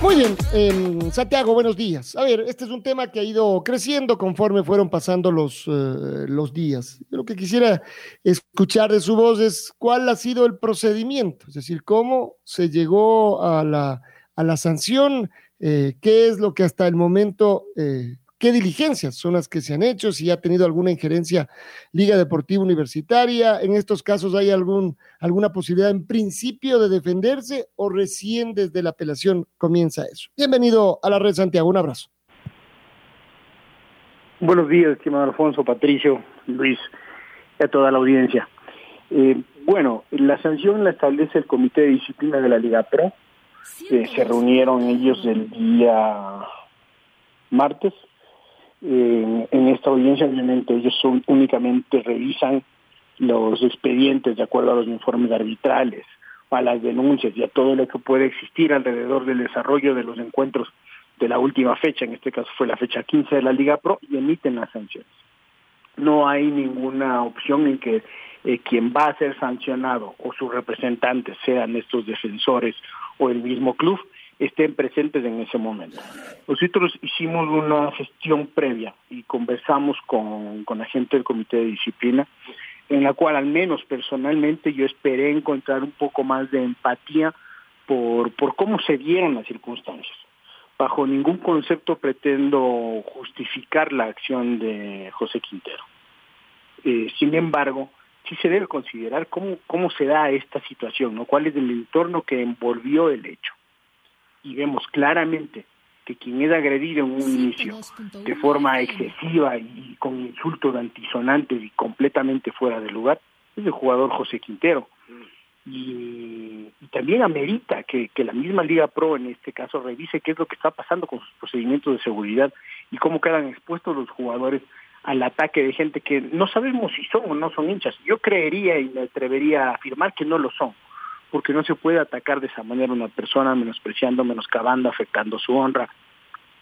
Muy bien, eh, Santiago, buenos días. A ver, este es un tema que ha ido creciendo conforme fueron pasando los, eh, los días. Lo que quisiera escuchar de su voz es cuál ha sido el procedimiento, es decir, cómo se llegó a la, a la sanción, eh, qué es lo que hasta el momento eh, qué diligencias son las que se han hecho, si ha tenido alguna injerencia Liga Deportiva Universitaria, en estos casos hay algún, alguna posibilidad en principio de defenderse o recién desde la apelación comienza eso. Bienvenido a la red Santiago, un abrazo. Buenos días, estimado Alfonso, Patricio, Luis, y a toda la audiencia. Eh, bueno, la sanción la establece el Comité de Disciplina de la Liga Pro. Eh, se reunieron ellos el día martes en esta audiencia obviamente ellos son, únicamente revisan los expedientes de acuerdo a los informes arbitrales, a las denuncias y a todo lo que puede existir alrededor del desarrollo de los encuentros de la última fecha, en este caso fue la fecha 15 de la Liga Pro, y emiten las sanciones. No hay ninguna opción en que eh, quien va a ser sancionado o sus representantes sean estos defensores o el mismo club, estén presentes en ese momento. Nosotros hicimos una gestión previa y conversamos con, con la gente del Comité de Disciplina, en la cual al menos personalmente yo esperé encontrar un poco más de empatía por, por cómo se dieron las circunstancias. Bajo ningún concepto pretendo justificar la acción de José Quintero. Eh, sin embargo, sí se debe considerar cómo, cómo se da esta situación, ¿no? cuál es el entorno que envolvió el hecho y vemos claramente que quien es agredido en un inicio de forma excesiva y con insultos antisonantes y completamente fuera de lugar es el jugador José Quintero. Y, también amerita que, que, la misma Liga Pro en este caso revise qué es lo que está pasando con sus procedimientos de seguridad y cómo quedan expuestos los jugadores al ataque de gente que no sabemos si son o no son hinchas. Yo creería y me atrevería a afirmar que no lo son porque no se puede atacar de esa manera a una persona menospreciando, menoscabando, afectando su honra,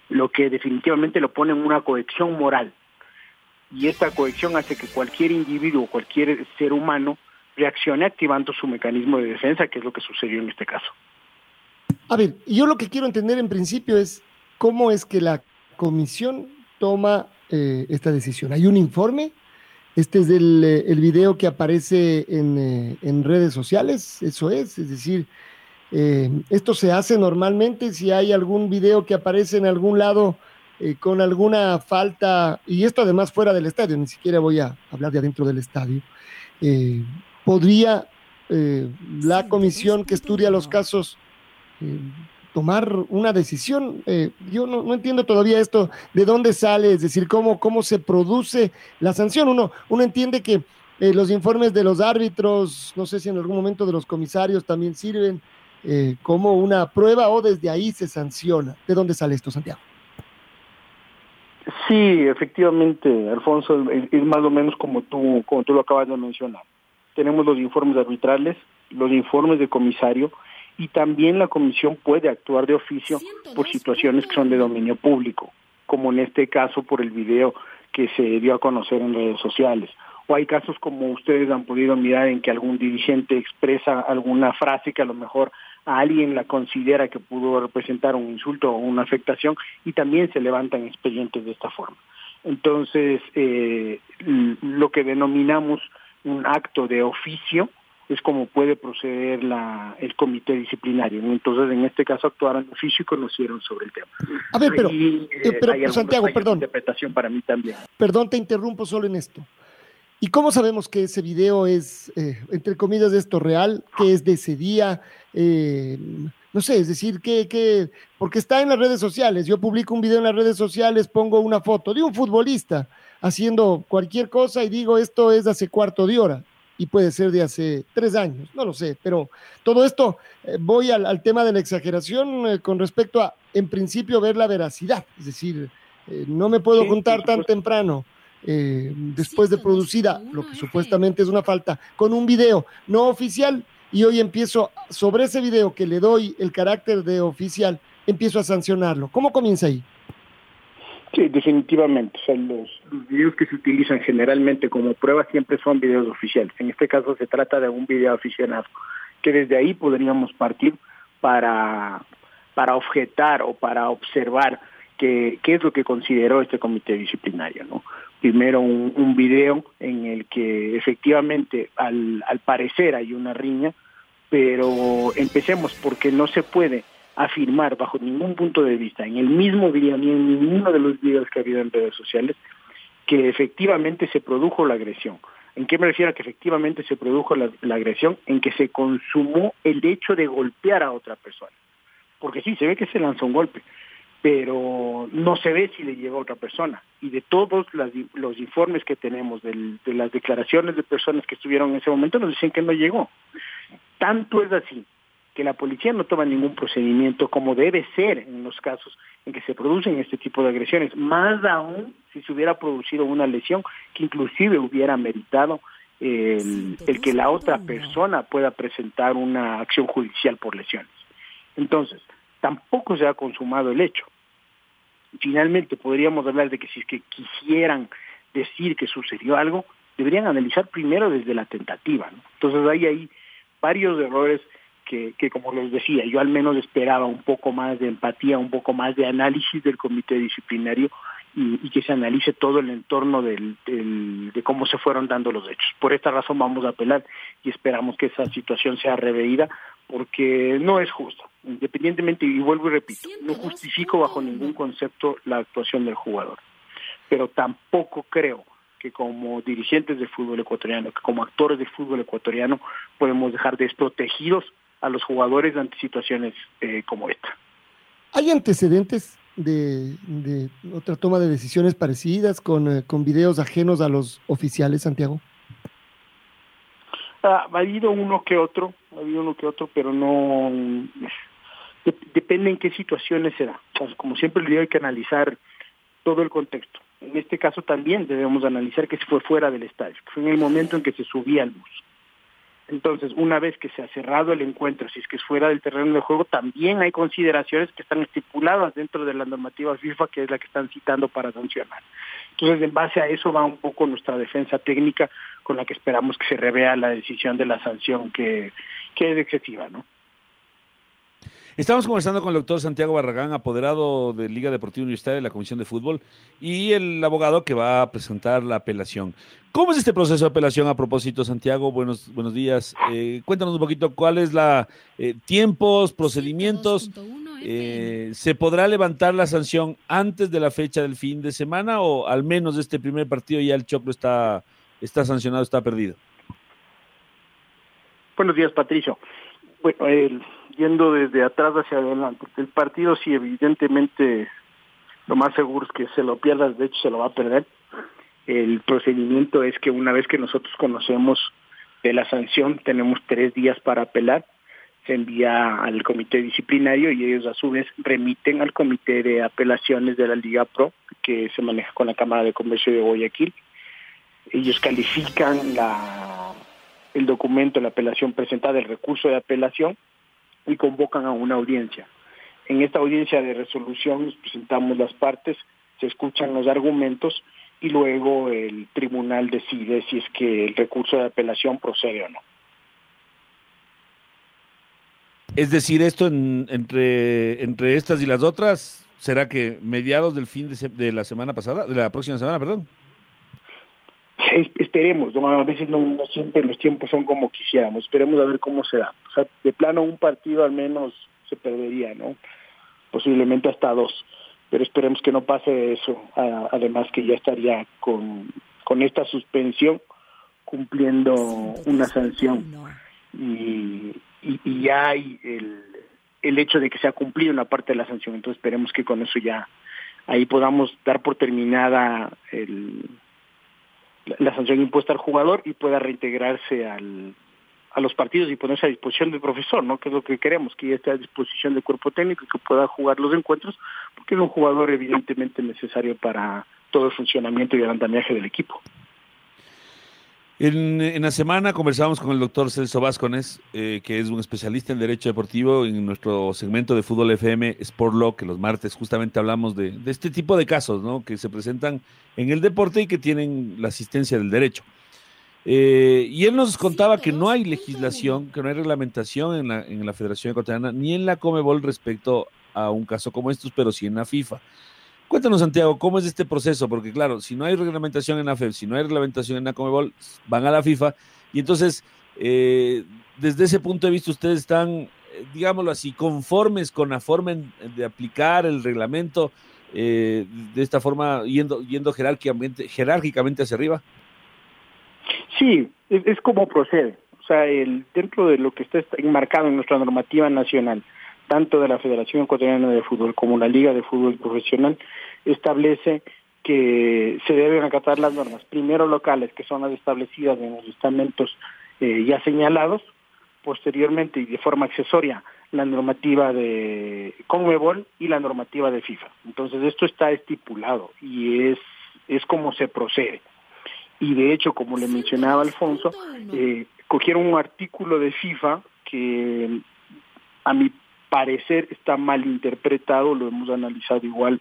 lo que definitivamente lo pone en una cohesión moral. Y esta cohesión hace que cualquier individuo, cualquier ser humano, reaccione activando su mecanismo de defensa, que es lo que sucedió en este caso. A ver, yo lo que quiero entender en principio es cómo es que la comisión toma eh, esta decisión. ¿Hay un informe? Este es el, eh, el video que aparece en, eh, en, redes sociales, eso es, es decir, eh, esto se hace normalmente si hay algún video que aparece en algún lado eh, con alguna falta, y esto además fuera del estadio, ni siquiera voy a hablar de adentro del estadio, eh, podría la comisión que estudia los casos tomar una decisión. Eh, yo no, entiendo todavía esto, de dónde sale, es decir, cómo, cómo se produce la sanción. Uno, uno entiende que eh, los informes de los árbitros, no sé si en algún momento de los comisarios también sirven eh, como una prueba o desde ahí se sanciona. ¿De dónde sale esto, Santiago? Sí, efectivamente, Alfonso, es, es más o menos como tú, como tú lo acabas de mencionar. Tenemos los informes arbitrales, los informes de comisario, y también la comisión puede actuar de oficio por situaciones que son de dominio público, como en este caso por el video que se dio a conocer en redes sociales. O hay casos como ustedes han podido mirar en que algún dirigente expresa alguna frase que a lo mejor a alguien la considera que pudo representar un insulto o una afectación y también se levantan expedientes de esta forma. Entonces, eh, lo que denominamos un acto de oficio es como puede proceder la, el comité disciplinario. Entonces, en este caso, actuaron oficio y conocieron sobre el tema. A ver, pero, y, eh, pero Santiago, perdón. interpretación para mí también. Perdón, te interrumpo solo en esto. ¿Y cómo sabemos que ese video es, eh, entre comillas, esto real? ¿Que es de ese día? Eh, no sé, es decir, que, que, porque está en las redes sociales. Yo publico un video en las redes sociales, pongo una foto de un futbolista haciendo cualquier cosa y digo, esto es de hace cuarto de hora y puede ser de hace tres años, no lo sé, pero todo esto eh, voy al, al, tema de la exageración eh, con respecto a, en principio, ver la veracidad, es decir, eh, no me puedo sí, juntar tan temprano. Después de producida, lo que supuestamente es una falta, con un video no oficial, y hoy empiezo sobre ese video que le doy el carácter de oficial, empiezo a sancionarlo. ¿Cómo comienza ahí? Sí, definitivamente. O sea, los, los, videos que se utilizan generalmente como prueba siempre son videos oficiales. En este caso se trata de un video aficionado, que desde ahí podríamos partir para, para objetar o para observar qué, qué es lo que consideró este comité disciplinario. ¿no? Primero un, un video en el que efectivamente al, al parecer hay una riña, pero empecemos porque no se puede afirmar bajo ningún punto de vista, en el mismo día ni en ninguno de los videos que ha habido en redes sociales, que efectivamente se produjo la agresión. ¿En qué me refiero a que efectivamente se produjo la, la, agresión? En que se consumó el hecho de golpear a otra persona. Porque sí, se ve que se lanzó un golpe, pero no se ve si le llegó a otra persona. Y de todos las, los informes que tenemos, del, de las declaraciones de personas que estuvieron en ese momento, nos dicen que no llegó. Tanto es así que la policía no toma ningún procedimiento como debe ser en los casos en que se producen este tipo de agresiones, más aún si se hubiera producido una lesión que inclusive hubiera meritado el, el que la otra persona pueda presentar una acción judicial por lesiones. Entonces, tampoco se ha consumado el hecho. Finalmente podríamos hablar de que si es que quisieran decir que sucedió algo, deberían analizar primero desde la tentativa. ¿no? Entonces hay ahí varios errores que, como les decía, yo al menos esperaba un poco más de empatía, un poco más de análisis del comité disciplinario y, que se analice todo el entorno del, del, de cómo se fueron dando los hechos. Por esta razón vamos a apelar y esperamos que esa situación sea reveída porque no es justo. Independientemente, y vuelvo y repito, no justifico bajo ningún concepto la actuación del jugador, pero tampoco creo que como dirigentes del fútbol ecuatoriano, que como actores del fútbol ecuatoriano podemos dejar desprotegidos a los jugadores ante situaciones eh, como esta. ¿Hay antecedentes de, de, otra toma de decisiones parecidas con, eh, con videos ajenos a los oficiales, Santiago? Ah, ha habido uno que otro, ha habido uno que otro, pero no de, depende en qué situaciones se da. O sea, como siempre le digo, hay que analizar todo el contexto. En este caso también debemos analizar que se fue fuera del estadio, que fue en el momento en que se subía al bus. Entonces, una vez que se ha cerrado el encuentro, si es que es fuera del terreno de juego, también hay consideraciones que están estipuladas dentro de la normativa FIFA, que es la que están citando para sancionar. Entonces, en base a eso va un poco nuestra defensa técnica, con la que esperamos que se revea la decisión de la sanción, que, que es excesiva, ¿no? Estamos conversando con el doctor Santiago Barragán, apoderado de Liga Deportiva Universitaria de la Comisión de Fútbol, y el abogado que va a presentar la apelación. ¿Cómo es este proceso de apelación a propósito, Santiago? Buenos, buenos días. Eh, cuéntanos un poquito cuál es la eh, tiempos, procedimientos. Eh, ¿Se podrá levantar la sanción antes de la fecha del fin de semana o al menos este primer partido ya el Choclo está, está sancionado, está perdido? Buenos días, Patricio. Bueno, el yendo desde atrás hacia adelante. El partido sí, evidentemente, lo más seguro es que se lo pierda, de hecho se lo va a perder. El procedimiento es que una vez que nosotros conocemos de la sanción, tenemos tres días para apelar, se envía al comité disciplinario y ellos a su vez remiten al comité de apelaciones de la Liga Pro, que se maneja con la Cámara de Comercio de Guayaquil. Ellos califican la, el documento, la apelación presentada, el recurso de apelación, y convocan a una audiencia. En esta audiencia de resolución nos presentamos las partes, se escuchan los argumentos y luego el tribunal decide si es que el recurso de apelación procede o no. Es decir, esto en, entre, entre estas y las otras, ¿será que mediados del fin de, de la semana pasada, de la próxima semana, perdón? Esperemos, ¿no? a veces no, no, siempre los tiempos son como quisiéramos, esperemos a ver cómo se da. O sea, de plano un partido al menos se perdería, ¿no? Posiblemente hasta dos, pero esperemos que no pase eso, además que ya estaría con, con esta suspensión cumpliendo una sanción y, y, ya hay el, el hecho de que se ha cumplido una parte de la sanción. Entonces esperemos que con eso ya ahí podamos dar por terminada el, la sanción impuesta al jugador y pueda reintegrarse al, a los partidos y ponerse a disposición del profesor, ¿no? Que es lo que queremos, que esté a disposición del cuerpo técnico y que pueda jugar los encuentros, porque es un jugador evidentemente necesario para todo el funcionamiento y el andamiaje del equipo. En, la semana conversamos con el doctor Celso Vázquez, eh, que es un especialista en Derecho Deportivo, en nuestro segmento de Fútbol FM Sport Law, que los martes justamente hablamos de, este tipo de casos, ¿no? Que se presentan en el deporte y que tienen la asistencia del derecho. Eh, y él nos contaba que no hay legislación, que no hay reglamentación en la, en la Federación Ecuatoriana ni en la Comebol respecto a un caso como estos, pero sí en la FIFA. Cuéntanos, Santiago, ¿cómo es este proceso? Porque, claro, si no hay reglamentación en la FEB, si no hay reglamentación en la Comebol, van a la FIFA. Y entonces, eh, desde ese punto de vista, ustedes están, eh, digámoslo así, conformes con la forma de aplicar el reglamento eh, de esta forma, yendo, yendo jerárquicamente, jerárquicamente hacia arriba. Sí, es, como procede. O sea, el, dentro de lo que está enmarcado en nuestra normativa nacional, tanto de la Federación Ecuatoriana de Fútbol como la Liga de Fútbol Profesional, establece que se deben acatar las normas, primero locales, que son las establecidas en los estamentos eh, ya señalados, posteriormente y de forma accesoria la normativa de Conmebol y la normativa de FIFA. Entonces esto está estipulado y es, es como se procede. Y de hecho, como le mencionaba Alfonso, eh, cogieron un artículo de FIFA que a mi parecer está mal interpretado, lo hemos analizado igual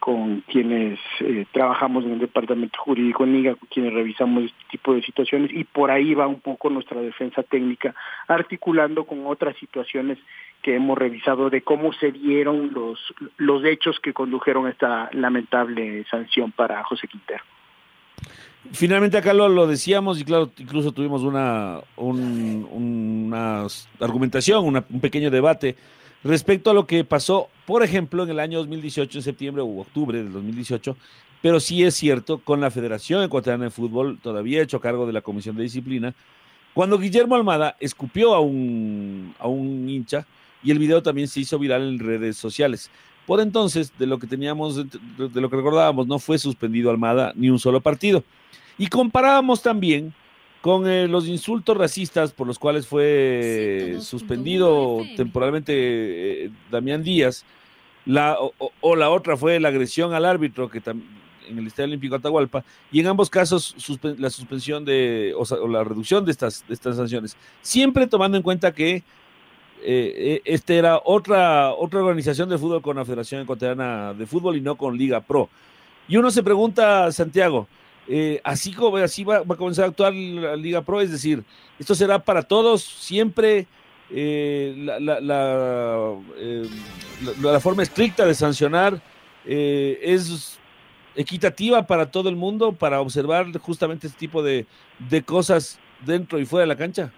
con quienes eh, trabajamos en el departamento jurídico en Liga, con quienes revisamos este tipo de situaciones y por ahí va un poco nuestra defensa técnica, articulando con otras situaciones que hemos revisado de cómo se dieron los, los hechos que condujeron a esta lamentable sanción para José Quintero. Finalmente acá lo, decíamos y claro, incluso tuvimos una, una argumentación, un pequeño debate respecto a lo que pasó, por ejemplo, en el año 2018, en septiembre u octubre del 2018, pero sí es cierto, con la Federación Ecuatoriana de Fútbol, todavía hecho cargo de la Comisión de Disciplina, cuando Guillermo Almada escupió a un, a un hincha y el video también se hizo viral en redes sociales. Por entonces, de lo que teníamos, de lo que recordábamos, no fue suspendido Almada ni un solo partido. Y comparábamos también con eh, los insultos racistas por los cuales fue suspendido temporalmente eh, Damián Díaz, la, o, la otra fue la agresión al árbitro que en el Estadio Olímpico Atahualpa, y en ambos casos la suspensión de, o, la reducción de estas, de estas sanciones, siempre tomando en cuenta que eh, este era otra, otra organización de fútbol con la Federación Ecuatoriana de Fútbol y no con Liga Pro. Y uno se pregunta, Santiago, eh, así, así va, a comenzar a actuar la Liga Pro, es decir, esto será para todos, siempre eh, eh, la, la, forma estricta de sancionar es equitativa para todo el mundo, para observar justamente este tipo de, de cosas dentro y fuera de la cancha.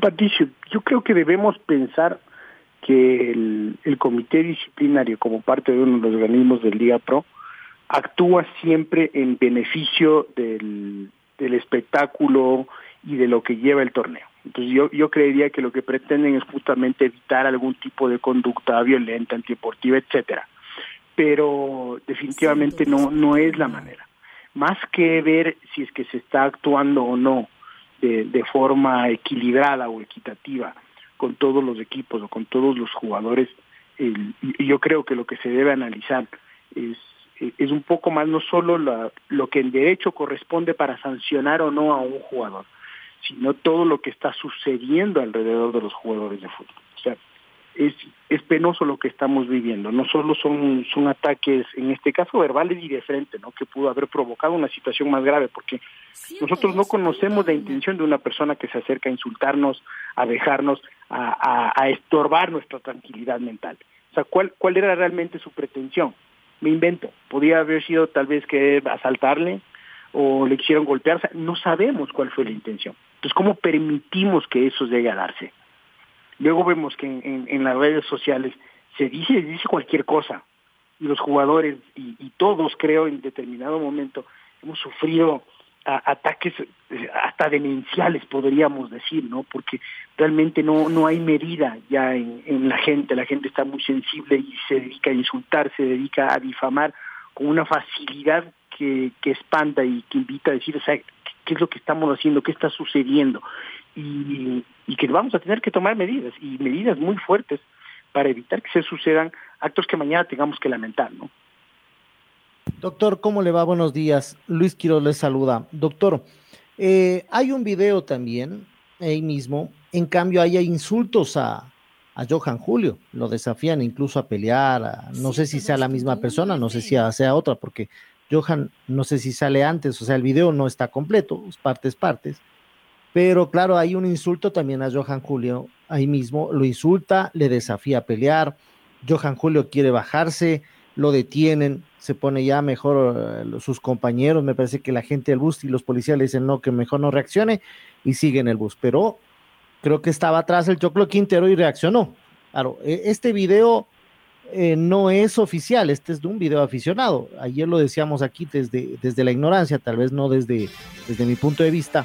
Patricio, yo creo que debemos pensar que el, el comité disciplinario, como parte de uno de los organismos del Liga Pro, actúa siempre en beneficio del, espectáculo y de lo que lleva el torneo. Entonces yo, yo creería que lo que pretenden es justamente evitar algún tipo de conducta violenta, antideportiva, etcétera. Pero definitivamente no, no es la manera. Más que ver si es que se está actuando o no de, de forma equilibrada o equitativa con todos los equipos o con todos los jugadores, el, yo creo que lo que se debe analizar es es un poco más no solo lo que en derecho corresponde para sancionar o no a un jugador, sino todo lo que está sucediendo alrededor de los jugadores de fútbol. O sea, es, es penoso lo que estamos viviendo. No solo son, son ataques, en este caso verbales y de frente, ¿no? que pudo haber provocado una situación más grave, porque nosotros no conocemos la intención de una persona que se acerca a insultarnos, a dejarnos, a, a, a estorbar nuestra tranquilidad mental. O sea, ¿cuál, ¿cuál era realmente su pretensión? Me invento, podía haber sido tal vez que asaltarle o le quisieron golpear, no sabemos cuál fue la intención. Entonces, ¿cómo permitimos que eso llegue a darse? Luego vemos que en, las redes sociales se dice, dice cualquier cosa, y los jugadores y, todos, creo, en determinado momento hemos sufrido ataques eh, hasta demenciales, podríamos decir, ¿no? Porque realmente no, no hay medida ya en, la gente, la gente está muy sensible y se dedica a insultar, se dedica a difamar con una facilidad que, que espanta y que invita a decir, o sea, ¿qué es lo que estamos haciendo? ¿Qué está sucediendo? Y que vamos a tener que tomar medidas, y medidas muy fuertes para evitar que se sucedan actos que mañana tengamos que lamentar, ¿no? Doctor, ¿cómo le va? Buenos días. Luis Quiroz le saluda. Doctor, eh, hay un video también, ahí mismo, en cambio hay insultos a, Johan Julio, lo desafían incluso a pelear, no sé si sea la misma persona, no sé si sea otra, porque Johan, no sé si sale antes, o sea, el video no está completo, partes, partes, pero claro, hay un insulto también a Johan Julio, ahí mismo, lo insulta, le desafía a pelear, Johan Julio quiere bajarse, lo detienen, se pone ya mejor eh, sus compañeros, me parece que la gente del bus y los policías le dicen no, que mejor no reaccione y sigue en el bus, pero creo que estaba atrás el Choclo Quintero y reaccionó. Claro, e, este video eh, no es oficial, este es de un video aficionado. Ayer lo decíamos aquí desde, desde la ignorancia, tal vez no desde, desde mi punto de vista,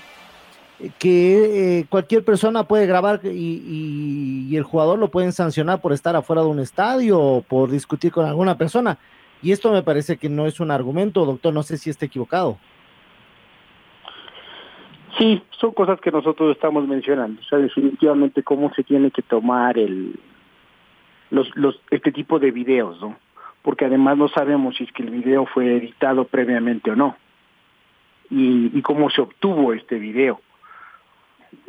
que eh, cualquier persona puede grabar y, el jugador lo pueden sancionar por estar afuera de un estadio o por discutir con alguna persona. Y esto me parece que no es un argumento, doctor, no sé si está equivocado. Sí, son cosas que nosotros estamos mencionando. O sea, definitivamente cómo se tiene que tomar el, los, los, este tipo de videos, ¿no? Porque además no sabemos si es que el video fue editado previamente o no. Y, y cómo se obtuvo este video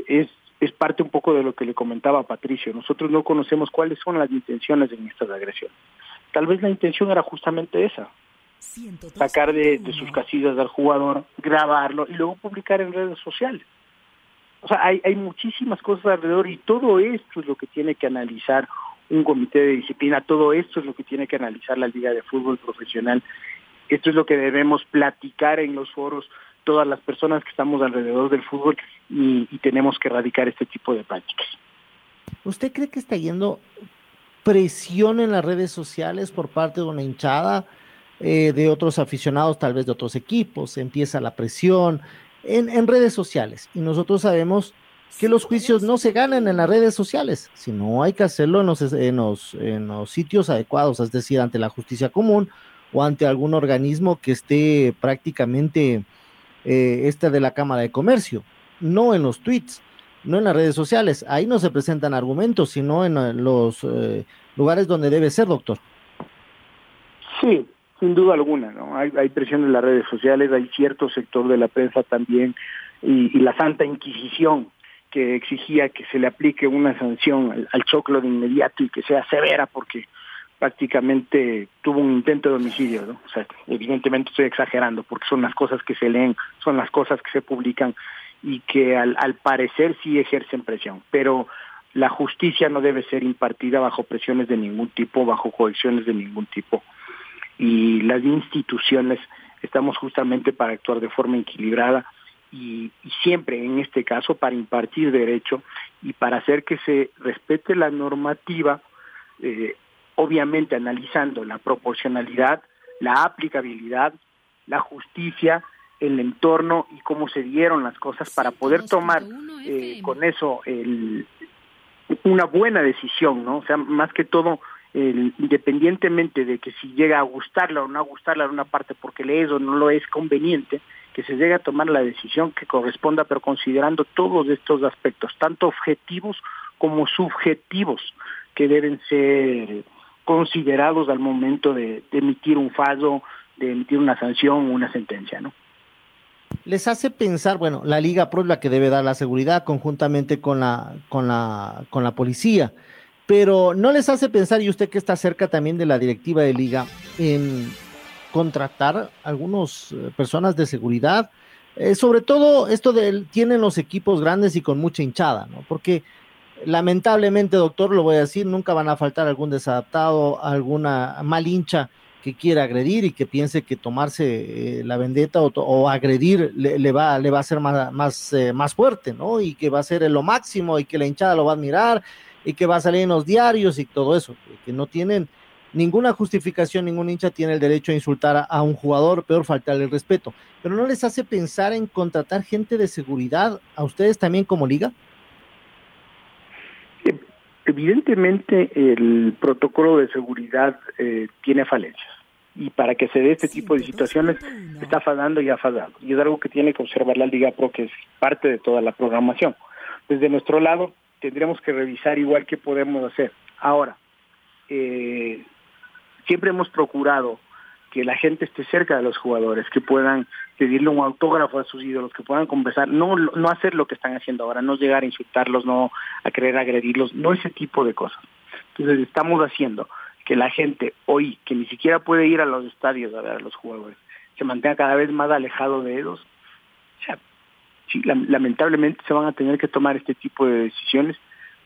es, es parte un poco de lo que le comentaba Patricio. Nosotros no conocemos cuáles son las intenciones en estas agresiones. Tal vez la intención era justamente esa. Sacar de, sus casillas al jugador, grabarlo y luego publicar en redes sociales. O sea, hay, hay muchísimas cosas alrededor y todo esto es lo que tiene que analizar un comité de disciplina, todo esto es lo que tiene que analizar la Liga de Fútbol Profesional, esto es lo que debemos platicar en los foros todas las personas que estamos alrededor del fútbol y, tenemos que erradicar este tipo de prácticas. ¿Usted cree que está yendo presión en las redes sociales por parte de una hinchada, eh, de otros aficionados, tal vez de otros equipos? Empieza la presión en, redes sociales y nosotros sabemos que los juicios no se ganan en las redes sociales, sino hay que hacerlo en los, en los, en los sitios adecuados, es decir, ante la justicia común o ante algún organismo que esté prácticamente eh, esta de la Cámara de Comercio, no en los tweets, no en las redes sociales. Ahí no se presentan argumentos, sino en eh, los eh, lugares donde debe ser, doctor. Sí, sin duda alguna, ¿no? Hay, presión en las redes sociales, hay cierto sector de la prensa también y, la Santa Inquisición que exigía que se le aplique una sanción al, al, choclo de inmediato y que sea severa porque prácticamente tuvo un intento de homicidio, ¿no? O sea, evidentemente estoy exagerando porque son las cosas que se leen, son las cosas que se publican y que al, al parecer sí ejercen presión, pero la justicia no debe ser impartida bajo presiones de ningún tipo, bajo coacciones de ningún tipo. Y las instituciones estamos justamente para actuar de forma equilibrada y, siempre en este caso para impartir derecho y para hacer que se respete la normativa eh, obviamente analizando la proporcionalidad, la aplicabilidad, la justicia, el entorno y cómo se dieron las cosas para poder tomar eh, con eso el, una buena decisión, ¿no? O sea, más que todo, el, independientemente de que si llega a gustarla o no a gustarla en una parte porque le es o no lo es conveniente, que se llegue a tomar la decisión que corresponda, pero considerando todos estos aspectos, tanto objetivos como subjetivos, que deben ser considerados al momento de, emitir un fallo, de emitir una sanción o una sentencia, ¿no? Les hace pensar, bueno, la Liga Pro es la que debe dar la seguridad conjuntamente con la, con la, con la policía, pero no les hace pensar, y usted que está cerca también de la directiva de Liga, en contratar algunas eh, personas de seguridad, eh, sobre todo esto de tienen los equipos grandes y con mucha hinchada, ¿no? Porque lamentablemente, doctor, lo voy a decir, nunca van a faltar algún desadaptado, alguna mal hincha que quiera agredir y que piense que tomarse eh, la vendetta o, agredir le, va, le va a ser más, más, eh, más fuerte, ¿no? Y que va a ser lo máximo y que la hinchada lo va a admirar y que va a salir en los diarios y todo eso, que no tienen ninguna justificación, ningún hincha tiene el derecho a insultar a, a, un jugador, peor faltarle el respeto. Pero no les hace pensar en contratar gente de seguridad a ustedes también como liga. Evidentemente el protocolo de seguridad eh, tiene falencias y para que se dé este tipo de situaciones está fallando y ha fallado. Y es algo que tiene que observar la Liga Pro, que es parte de toda la programación. Desde nuestro lado tendremos que revisar igual que podemos hacer. Ahora, eh, siempre hemos procurado que la gente esté cerca de los jugadores, que puedan pedirle un autógrafo a sus ídolos, que puedan conversar, no, no hacer lo que están haciendo ahora, no llegar a insultarlos, no a querer agredirlos, no ese tipo de cosas. Entonces estamos haciendo que la gente hoy, que ni siquiera puede ir a los estadios a ver a los jugadores, se mantenga cada vez más alejado de ellos. O sea, sí, lamentablemente se van a tener que tomar este tipo de decisiones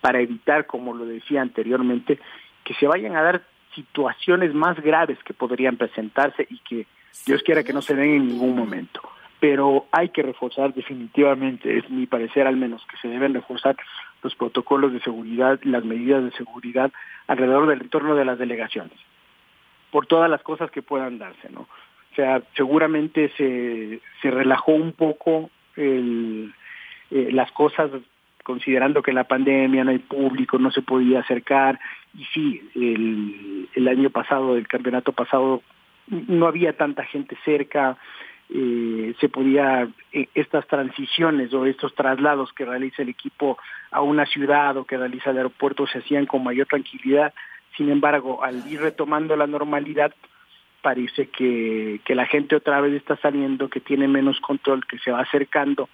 para evitar, como lo decía anteriormente, que se vayan a dar situaciones más graves que podrían presentarse y que Dios quiera que no se den en ningún momento. Pero hay que reforzar definitivamente, es mi parecer al menos, que se deben reforzar los protocolos de seguridad las medidas de seguridad alrededor del entorno de las delegaciones, por todas las cosas que puedan darse, ¿no? O sea, seguramente se, se relajó un poco el, eh, las cosas considerando que la pandemia no hay público, no se podía acercar, y sí, el, el año pasado, el campeonato pasado, no había tanta gente cerca, eh, se podía, eh, estas transiciones o estos traslados que realiza el equipo a una ciudad o que realiza el aeropuerto se hacían con mayor tranquilidad, sin embargo, al ir retomando la normalidad, parece que, que la gente otra vez está saliendo, que tiene menos control, que se va acercando,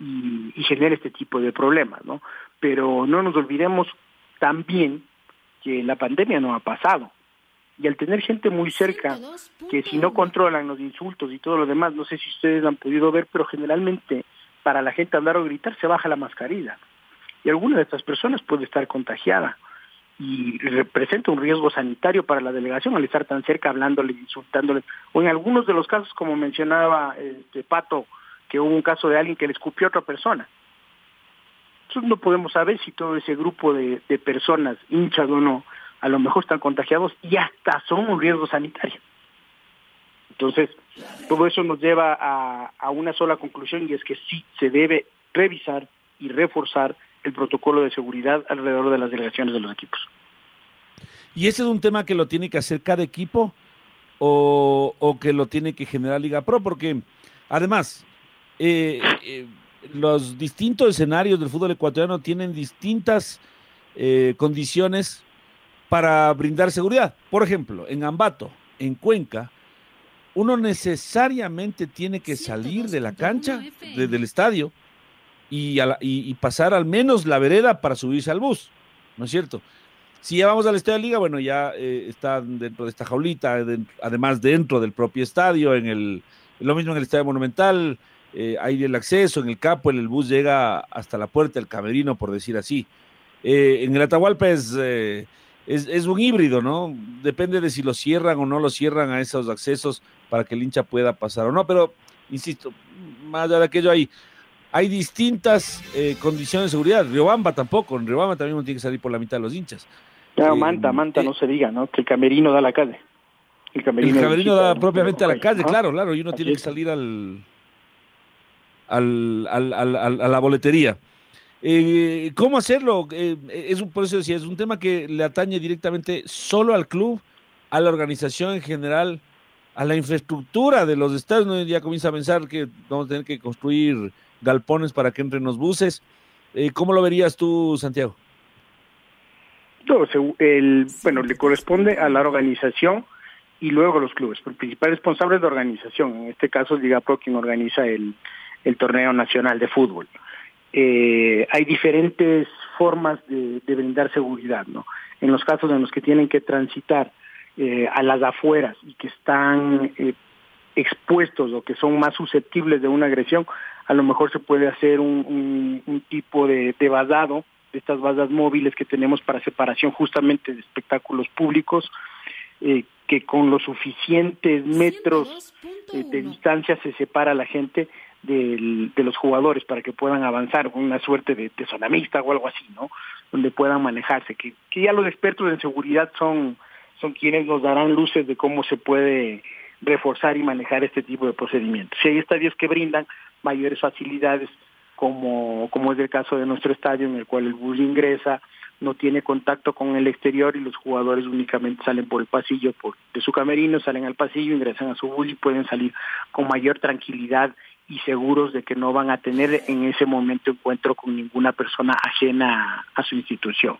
y, y genera este tipo de problemas, ¿no? Pero no nos olvidemos también que la pandemia no ha pasado. Y al tener gente muy cerca, que si no controlan los insultos y todo lo demás, no sé si ustedes han podido ver, pero generalmente para la gente hablar o gritar se baja la mascarilla. Y alguna de estas personas puede estar contagiada y representa un riesgo sanitario para la delegación al estar tan cerca hablándole, insultándole. O en algunos de los casos, como mencionaba este Pato, que hubo un caso de alguien que le escupió a otra persona. Entonces no podemos saber si todo ese grupo de, de personas, hinchas o no, a lo mejor están contagiados y hasta son un riesgo sanitario. Entonces, todo eso nos lleva a, a, una sola conclusión y es que sí se debe revisar y reforzar el protocolo de seguridad alrededor de las delegaciones de los equipos. ¿Y ese es un tema que lo tiene que hacer cada equipo o, o que lo tiene que generar Liga Pro? Porque además, eh, eh, los distintos escenarios del fútbol ecuatoriano tienen distintas eh, condiciones para brindar seguridad. Por ejemplo, en Ambato, en Cuenca, uno necesariamente tiene que salir de la cancha, de, del estadio, y, la, y, y, pasar al menos la vereda para subirse al bus, ¿no es cierto? Si ya vamos al estadio de Liga, bueno, ya eh, está dentro de esta jaulita, de, además dentro del propio estadio, en el, lo mismo en el estadio monumental, eh, hay el acceso, en el capo, el bus llega hasta la puerta del camerino, por decir así. Eh, en el Atahualpa es, eh, es, es, un híbrido, ¿no? Depende de si lo cierran o no lo cierran a esos accesos para que el hincha pueda pasar o no, pero, insisto, más allá de aquello hay, hay distintas condiciones de seguridad. Riobamba tampoco, en Riobamba también uno tiene que salir por la mitad de los hinchas. Claro, Manta, Manta, no se diga, ¿no? Que el camerino da a la calle. El camerino, el camerino da propiamente a la calle, ¿no? claro, claro, y uno Así tiene que salir al al, al, a la boletería. Eh, ¿Cómo hacerlo? Eh, es un, por eso decía, es un tema que le atañe directamente solo al club, a la organización en general, a la infraestructura de los estados. ¿no? Ya comienza a pensar que vamos a tener que construir galpones para que entren los buses. Eh, ¿Cómo lo verías tú, Santiago? No, el, bueno, le corresponde a la organización y luego a los clubes. El principal responsable es la organización. En este caso Liga Pro quien organiza el, el torneo nacional de fútbol. Eh, hay diferentes formas de, de, brindar seguridad, ¿no? En los casos en los que tienen que transitar eh, a las afueras y que están eh, expuestos o que son más susceptibles de una agresión, a lo mejor se puede hacer un, un, un tipo de, de basado, de estas bases móviles que tenemos para separación justamente de espectáculos públicos, eh, que con los suficientes metros eh, de distancia se separa a la gente del, de los jugadores para que puedan avanzar, una suerte de, de zona mixta o algo así, ¿no? Donde puedan manejarse, que, que ya los expertos en seguridad son son quienes nos darán luces de cómo se puede reforzar y manejar este tipo de procedimientos. Si hay estadios que brindan mayores facilidades, como, como es el caso de nuestro estadio, en el cual el bus ingresa, no tiene contacto con el exterior y los jugadores únicamente salen por el pasillo por, de su camerino, salen al pasillo, ingresan a su bus y pueden salir con mayor tranquilidad y seguros de que no van a tener en ese momento encuentro con ninguna persona ajena a su institución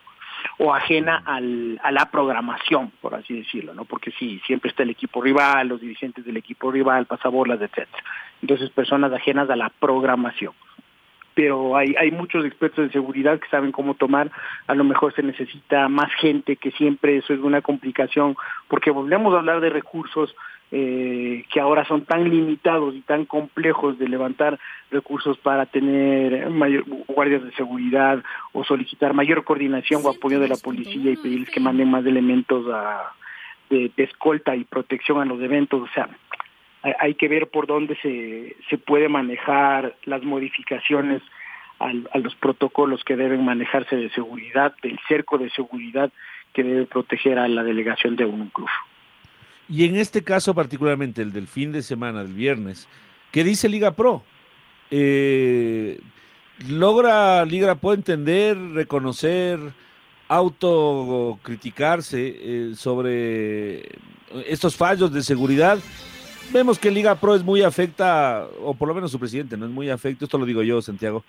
o ajena al, a la programación, por así decirlo, ¿no? Porque sí, siempre está el equipo rival, los dirigentes del equipo rival, pasabolas, etcétera. Entonces, personas ajenas a la programación. Pero hay, hay muchos expertos de seguridad que saben cómo tomar, a lo mejor se necesita más gente, que siempre eso es una complicación, porque volvemos a hablar de recursos, eh, que ahora son tan limitados y tan complejos de levantar recursos para tener mayor, guardias de seguridad o solicitar mayor coordinación o apoyo de la policía y pedirles que manden más elementos a, de, de, escolta y protección a los eventos. O sea, hay, hay que ver por dónde se, se puede manejar las modificaciones al, a los protocolos que deben manejarse de seguridad, del cerco de seguridad que debe proteger a la delegación de un club. Y en este caso particularmente, el del fin de semana, del viernes, ¿qué dice Liga Pro? Eh, ¿Logra Liga Pro entender, reconocer, autocriticarse eh, sobre estos fallos de seguridad? Vemos que Liga Pro es muy afecta, o por lo menos su presidente, no es muy afecto, esto lo digo yo, Santiago,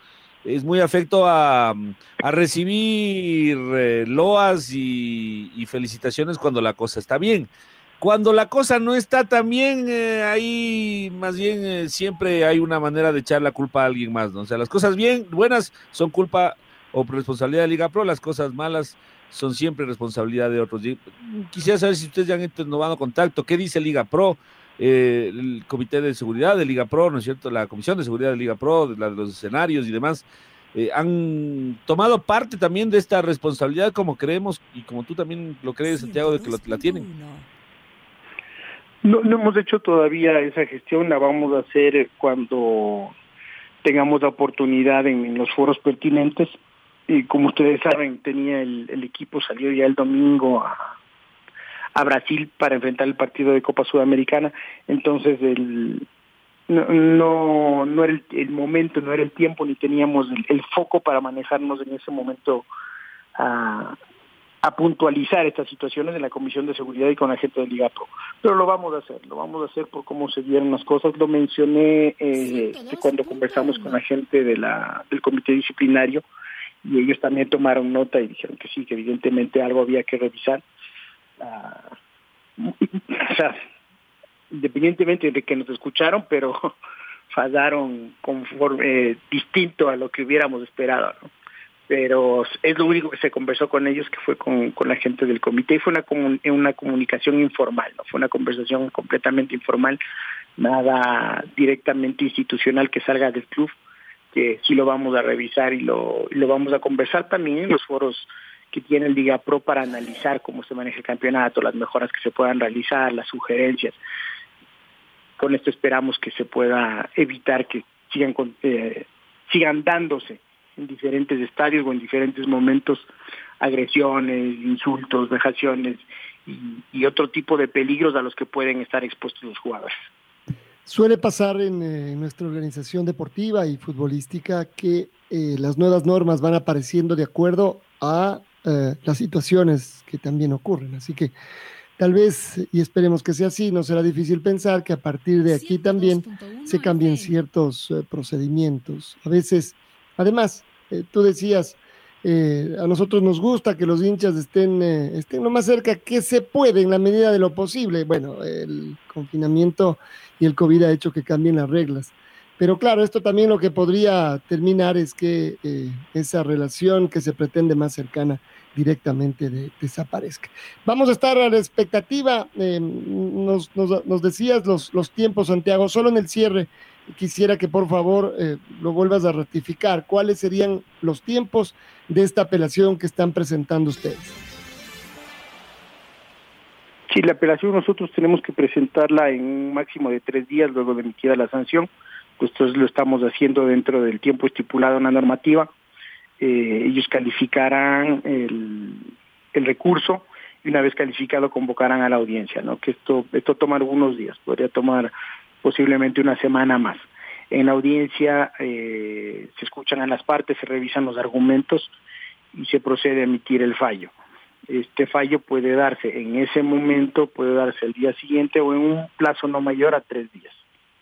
es muy afecto a, recibir eh, loas y felicitaciones cuando la cosa está bien cuando la cosa no está tan bien, eh, ahí más bien eh, siempre hay una manera de echar la culpa a alguien más, ¿no? O sea, las cosas bien, buenas son culpa o responsabilidad de Liga Pro, las cosas malas son siempre responsabilidad de otros. Quisiera saber si ustedes ya han renovado contacto, ¿qué dice Liga Pro? Eh, el Comité de Seguridad de Liga Pro, ¿no es cierto? La Comisión de Seguridad de Liga Pro, de, la, de los escenarios y demás, eh, han tomado parte también de esta responsabilidad como creemos y como tú también lo crees, Santiago, de que lo, la tienen. No, no hemos hecho todavía esa gestión, la vamos a hacer cuando tengamos la oportunidad en, en los foros pertinentes. Y como ustedes saben, tenía el, el equipo, salió ya el domingo a, a Brasil para enfrentar el partido de Copa Sudamericana. Entonces, el, no, no, no era el, el, momento, no era el tiempo, ni teníamos el, el foco para manejarnos en ese momento a, a puntualizar estas situaciones en la Comisión de Seguridad y con la gente de Liga Pro. Pero lo vamos a hacer, lo vamos a hacer por cómo se dieron las cosas. Lo mencioné eh, cuando conversamos con la gente de la, del Comité Disciplinario y ellos también tomaron nota y dijeron que sí, que evidentemente algo había que revisar. Uh, o sea, independientemente de que nos escucharon, pero fallaron conforme eh, distinto a lo que hubiéramos esperado. ¿no? Pero es lo único que se conversó con ellos, que fue con, la gente del comité, y fue una, comun, una comunicación informal, no fue una conversación completamente informal, nada directamente institucional que salga del club, que sí lo vamos a revisar y lo, lo vamos a conversar también en los foros que tiene el Liga Pro para analizar cómo se maneja el campeonato, las mejoras que se puedan realizar, las sugerencias. Con esto esperamos que se pueda evitar que sigan, eh, sigan dándose en diferentes estadios o en diferentes momentos agresiones, insultos, vejaciones y, y, otro tipo de peligros a los que pueden estar expuestos los jugadores. Suele pasar en, eh, nuestra organización deportiva y futbolística que eh, las nuevas normas van apareciendo de acuerdo a eh, las situaciones que también ocurren. Así que tal vez, y esperemos que sea así, no será difícil pensar que a partir de aquí también se cambien ciertos eh, procedimientos. A veces, además, eh, tú decías, eh, a nosotros nos gusta que los hinchas estén, eh, estén lo más cerca que se puede en la medida de lo posible. Bueno, el confinamiento y el COVID ha hecho que cambien las reglas. Pero claro, esto también lo que podría terminar es que esa relación que se pretende más cercana directamente de, desaparezca. Vamos a estar a la expectativa, nos, nos, nos, decías los, los tiempos, Santiago, solo en el cierre quisiera que por favor eh, lo vuelvas a ratificar. ¿Cuáles serían los tiempos de esta apelación que están presentando ustedes? Sí, la apelación nosotros tenemos que presentarla en un máximo de tres días luego de emitida la sanción. Nosotros lo estamos haciendo dentro del tiempo estipulado en la normativa. Eh, ellos calificarán el, el recurso y una vez calificado convocarán a la audiencia, ¿no? Que esto, esto toma algunos días, podría tomar posiblemente una semana más. En la audiencia eh, se escuchan a las partes, se revisan los argumentos y se procede a emitir el fallo. Este fallo puede darse en ese momento, puede darse el día siguiente o en un plazo no mayor a tres días.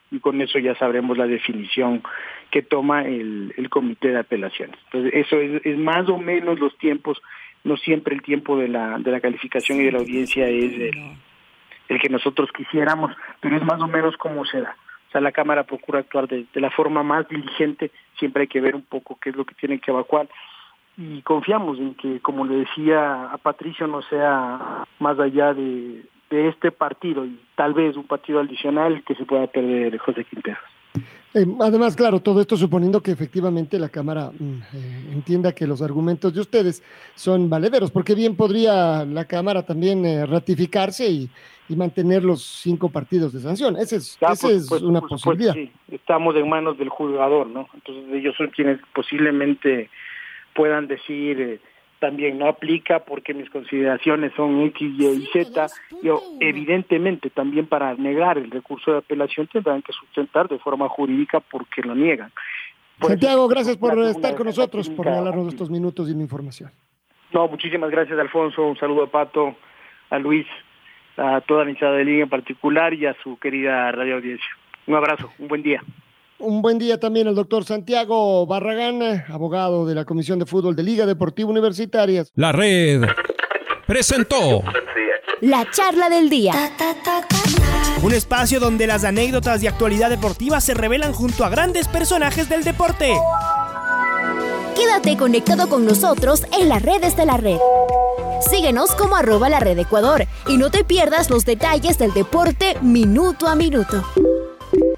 Y con eso ya sabremos la definición que toma el, comité de apelaciones. Entonces, eso es, es, más o menos los tiempos, no siempre el tiempo de la, de la calificación y de la audiencia es el, el que nosotros quisiéramos, pero es más o menos como se da. O sea, la Cámara procura actuar de, la forma más diligente, siempre hay que ver un poco qué es lo que tienen que evacuar y confiamos en que, como le decía a Patricio, no sea más allá de, este partido y tal vez un partido adicional que se pueda perder José Quinteros. Eh, además, claro, todo esto suponiendo que efectivamente la Cámara mm, eh, entienda que los argumentos de ustedes son valederos, porque bien podría la Cámara también eh, ratificarse y, mantener los cinco partidos de sanción. Esa es, es una posibilidad. Estamos en manos del juzgador, ¿no? Entonces ellos son quienes posiblemente puedan decir también no aplica porque mis consideraciones son X, Y y Z. Yo, evidentemente, también para negar el recurso de apelación tendrán que sustentar de forma jurídica porque lo niegan. Santiago, gracias por estar con nosotros, por regalarnos estos minutos y la información. No, muchísimas gracias, Alfonso. Un saludo a Pato, a Luis, a toda la hinchada de Liga en particular y a su querida radio audiencia. Un abrazo, un buen día. Un buen día también al doctor Santiago Barragán, abogado de la Comisión de Fútbol de Liga Deportiva Universitaria. La red presentó la charla del día. Un espacio donde las anécdotas de actualidad deportiva se revelan junto a grandes personajes del deporte. Quédate conectado con nosotros en las redes de la red. Síguenos como arroba la red Ecuador y no te pierdas los detalles del deporte minuto a minuto.